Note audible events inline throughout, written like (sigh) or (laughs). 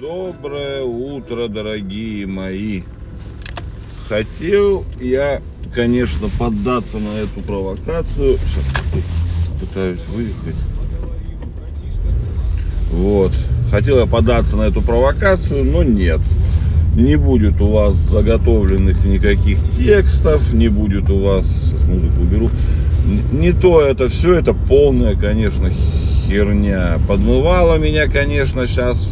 Доброе утро, дорогие мои. Хотел я, конечно, поддаться на эту провокацию. Сейчас пытаюсь выехать. Вот. Хотел я податься на эту провокацию, но нет. Не будет у вас заготовленных никаких текстов, не будет у вас, сейчас музыку уберу, не то это все, это полная, конечно, херня. Подмывало меня, конечно, сейчас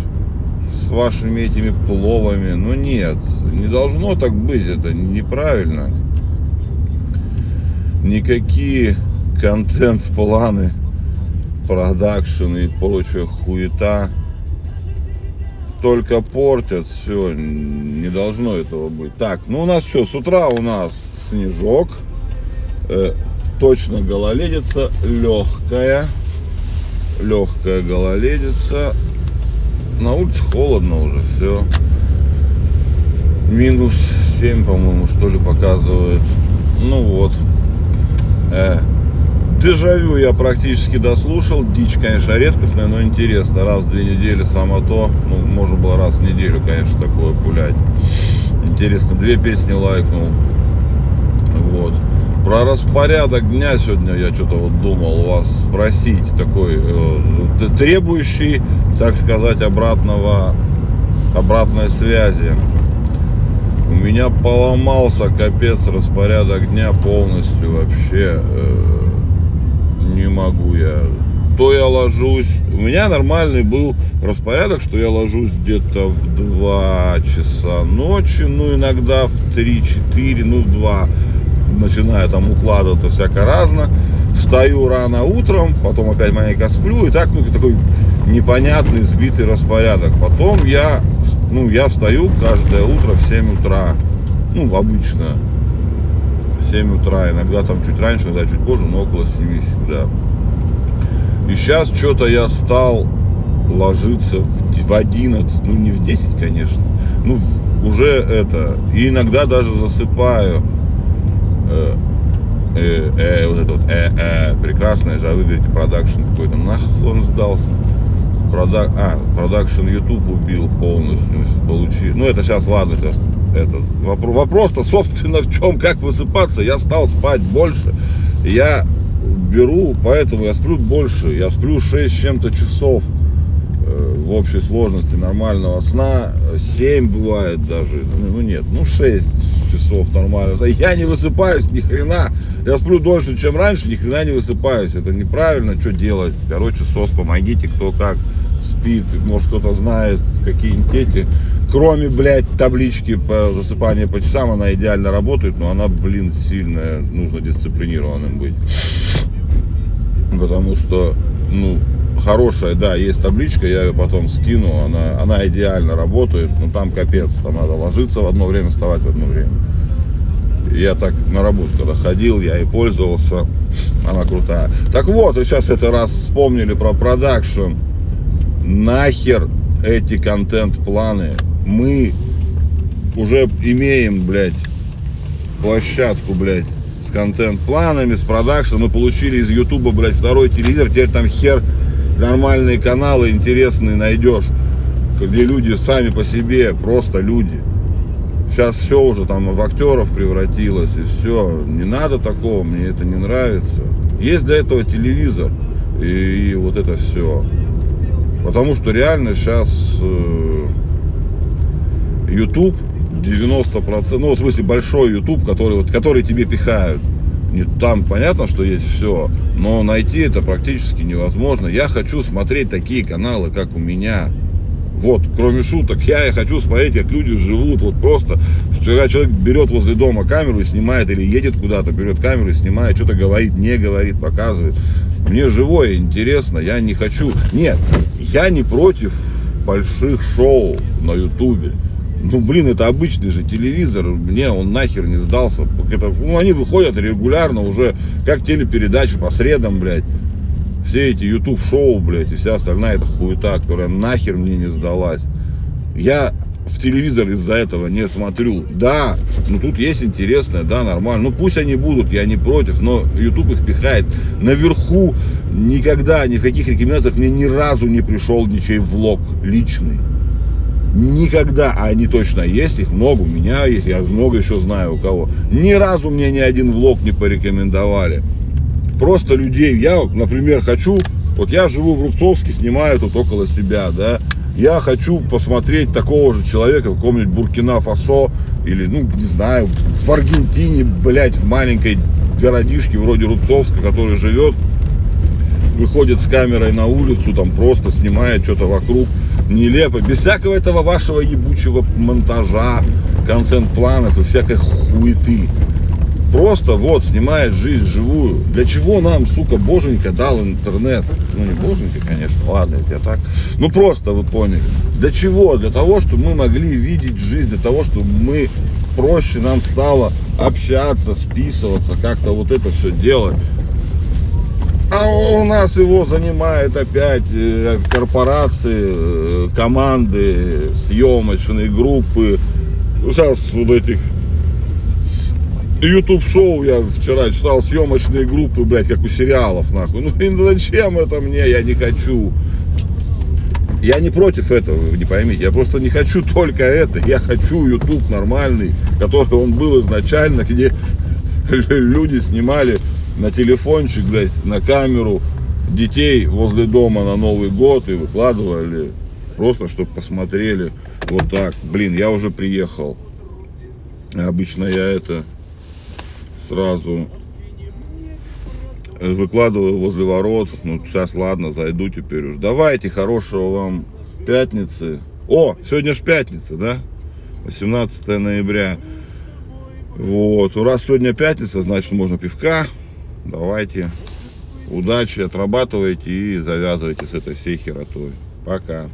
с вашими этими пловами, но нет, не должно так быть, это неправильно. Никакие контент-планы, продакшены и прочая хуета только портят все, не должно этого быть. Так, ну у нас что, с утра у нас снежок, э, точно гололедица, легкая, легкая гололедица, на улице холодно уже, все. Минус 7, по-моему, что ли, показывает. Ну вот. Э, Дежавю я практически дослушал. Дичь, конечно, редкостная, но интересно. Раз в две недели само то. Ну, можно было раз в неделю, конечно, такое пулять. Интересно, две песни лайкнул. Вот. Про распорядок дня сегодня я что-то вот думал вас спросить. Такой э, требующий, так сказать, обратного, обратной связи. У меня поломался капец распорядок дня полностью вообще. Э, не могу я. То я ложусь. У меня нормальный был распорядок, что я ложусь где-то в 2 часа ночи, ну иногда в 3-4, ну в 2 начинаю там укладываться всяко разно. Встаю рано утром, потом опять маленько сплю, и так, ну, такой непонятный, сбитый распорядок. Потом я, ну, я встаю каждое утро в 7 утра, ну, обычно, 7 утра, иногда там чуть раньше, иногда чуть позже, но около 7 всегда. И сейчас что-то я стал ложиться в 11, ну не в 10, конечно, ну уже это, и иногда даже засыпаю. Э, э, э, вот это вот, э, э, прекрасное же, а вы говорите, продакшн какой-то, нахуй он сдался. Продак, а, продакшн YouTube убил полностью, получил. Ну это сейчас, ладно, сейчас этот вопрос. Вопрос-то, собственно, в чем, как высыпаться. Я стал спать больше. Я беру, поэтому я сплю больше. Я сплю 6 с чем-то часов э, в общей сложности нормального сна. 7 бывает даже. Ну нет, ну 6 часов нормально. Я не высыпаюсь ни хрена. Я сплю дольше, чем раньше, ни хрена не высыпаюсь. Это неправильно, что делать. Короче, СОС, помогите, кто как спит. Может кто-то знает, какие-нибудь эти Кроме, блядь, таблички по засыпанию по часам, она идеально работает, но она, блин, сильная, нужно дисциплинированным быть. Потому что, ну, хорошая, да, есть табличка, я ее потом скину, она, она идеально работает, но там капец, там надо ложиться в одно время, вставать в одно время. Я так на работу когда ходил, я и пользовался, она крутая. Так вот, и сейчас это раз вспомнили про продакшн, нахер эти контент-планы, мы уже имеем, блядь, площадку, блядь, с контент-планами, с продакшеном. Мы получили из Ютуба, блядь, второй телевизор. Теперь там хер нормальные каналы интересные найдешь, где люди сами по себе, просто люди. Сейчас все уже там в актеров превратилось и все. Не надо такого, мне это не нравится. Есть для этого телевизор и, и вот это все. Потому что реально сейчас э, YouTube 90%, ну, в смысле, большой YouTube, который, вот, который тебе пихают. Там понятно, что есть все, но найти это практически невозможно. Я хочу смотреть такие каналы, как у меня. Вот, кроме шуток, я и хочу смотреть, как люди живут. Вот просто, когда человек берет возле дома камеру и снимает, или едет куда-то, берет камеру и снимает, что-то говорит, не говорит, показывает. Мне живое интересно, я не хочу. Нет, я не против больших шоу на ютубе. Ну, блин, это обычный же телевизор, мне он нахер не сдался. Это, ну, они выходят регулярно уже, как телепередачи по средам, блядь. Все эти YouTube шоу, блядь, и вся остальная эта хуета, которая нахер мне не сдалась. Я в телевизор из-за этого не смотрю. Да, ну тут есть интересное, да, нормально. Ну пусть они будут, я не против, но YouTube их пихает. Наверху никогда, ни в каких рекомендациях мне ни разу не пришел ничей влог личный. Никогда, а они точно есть, их много, у меня есть, я много еще знаю у кого. Ни разу мне ни один влог не порекомендовали. Просто людей, я, например, хочу, вот я живу в Рубцовске, снимаю тут около себя, да, я хочу посмотреть такого же человека в каком-нибудь Буркина-Фасо или, ну, не знаю, в Аргентине, блядь, в маленькой городишке вроде Рубцовска, который живет, выходит с камерой на улицу, там просто снимает что-то вокруг, нелепо, без всякого этого вашего ебучего монтажа, контент-планов и всякой хуеты. Просто вот снимает жизнь живую. Для чего нам, сука, боженька дал интернет? Ну не боженька, конечно, ладно, я так. Ну просто вы поняли. Для чего? Для того, чтобы мы могли видеть жизнь, для того, чтобы мы проще нам стало общаться, списываться, как-то вот это все делать. А у нас его занимает опять э, корпорации, э, команды, съемочные группы. Ну, Сейчас вот этих YouTube шоу я вчера читал съемочные группы, блядь, как у сериалов, нахуй. Ну и зачем это мне? Я не хочу. Я не против этого, вы не поймите. Я просто не хочу только это. Я хочу YouTube нормальный, который он был изначально, где (laughs) люди снимали на телефончик, блядь, на камеру детей возле дома на Новый год и выкладывали просто, чтобы посмотрели вот так. Блин, я уже приехал. Обычно я это сразу выкладываю возле ворот. Ну, сейчас, ладно, зайду теперь уж. Давайте, хорошего вам пятницы. О, сегодня ж пятница, да? 18 ноября. Вот, раз сегодня пятница, значит можно пивка. Давайте. Удачи, отрабатывайте и завязывайте с этой всей херотой. Пока.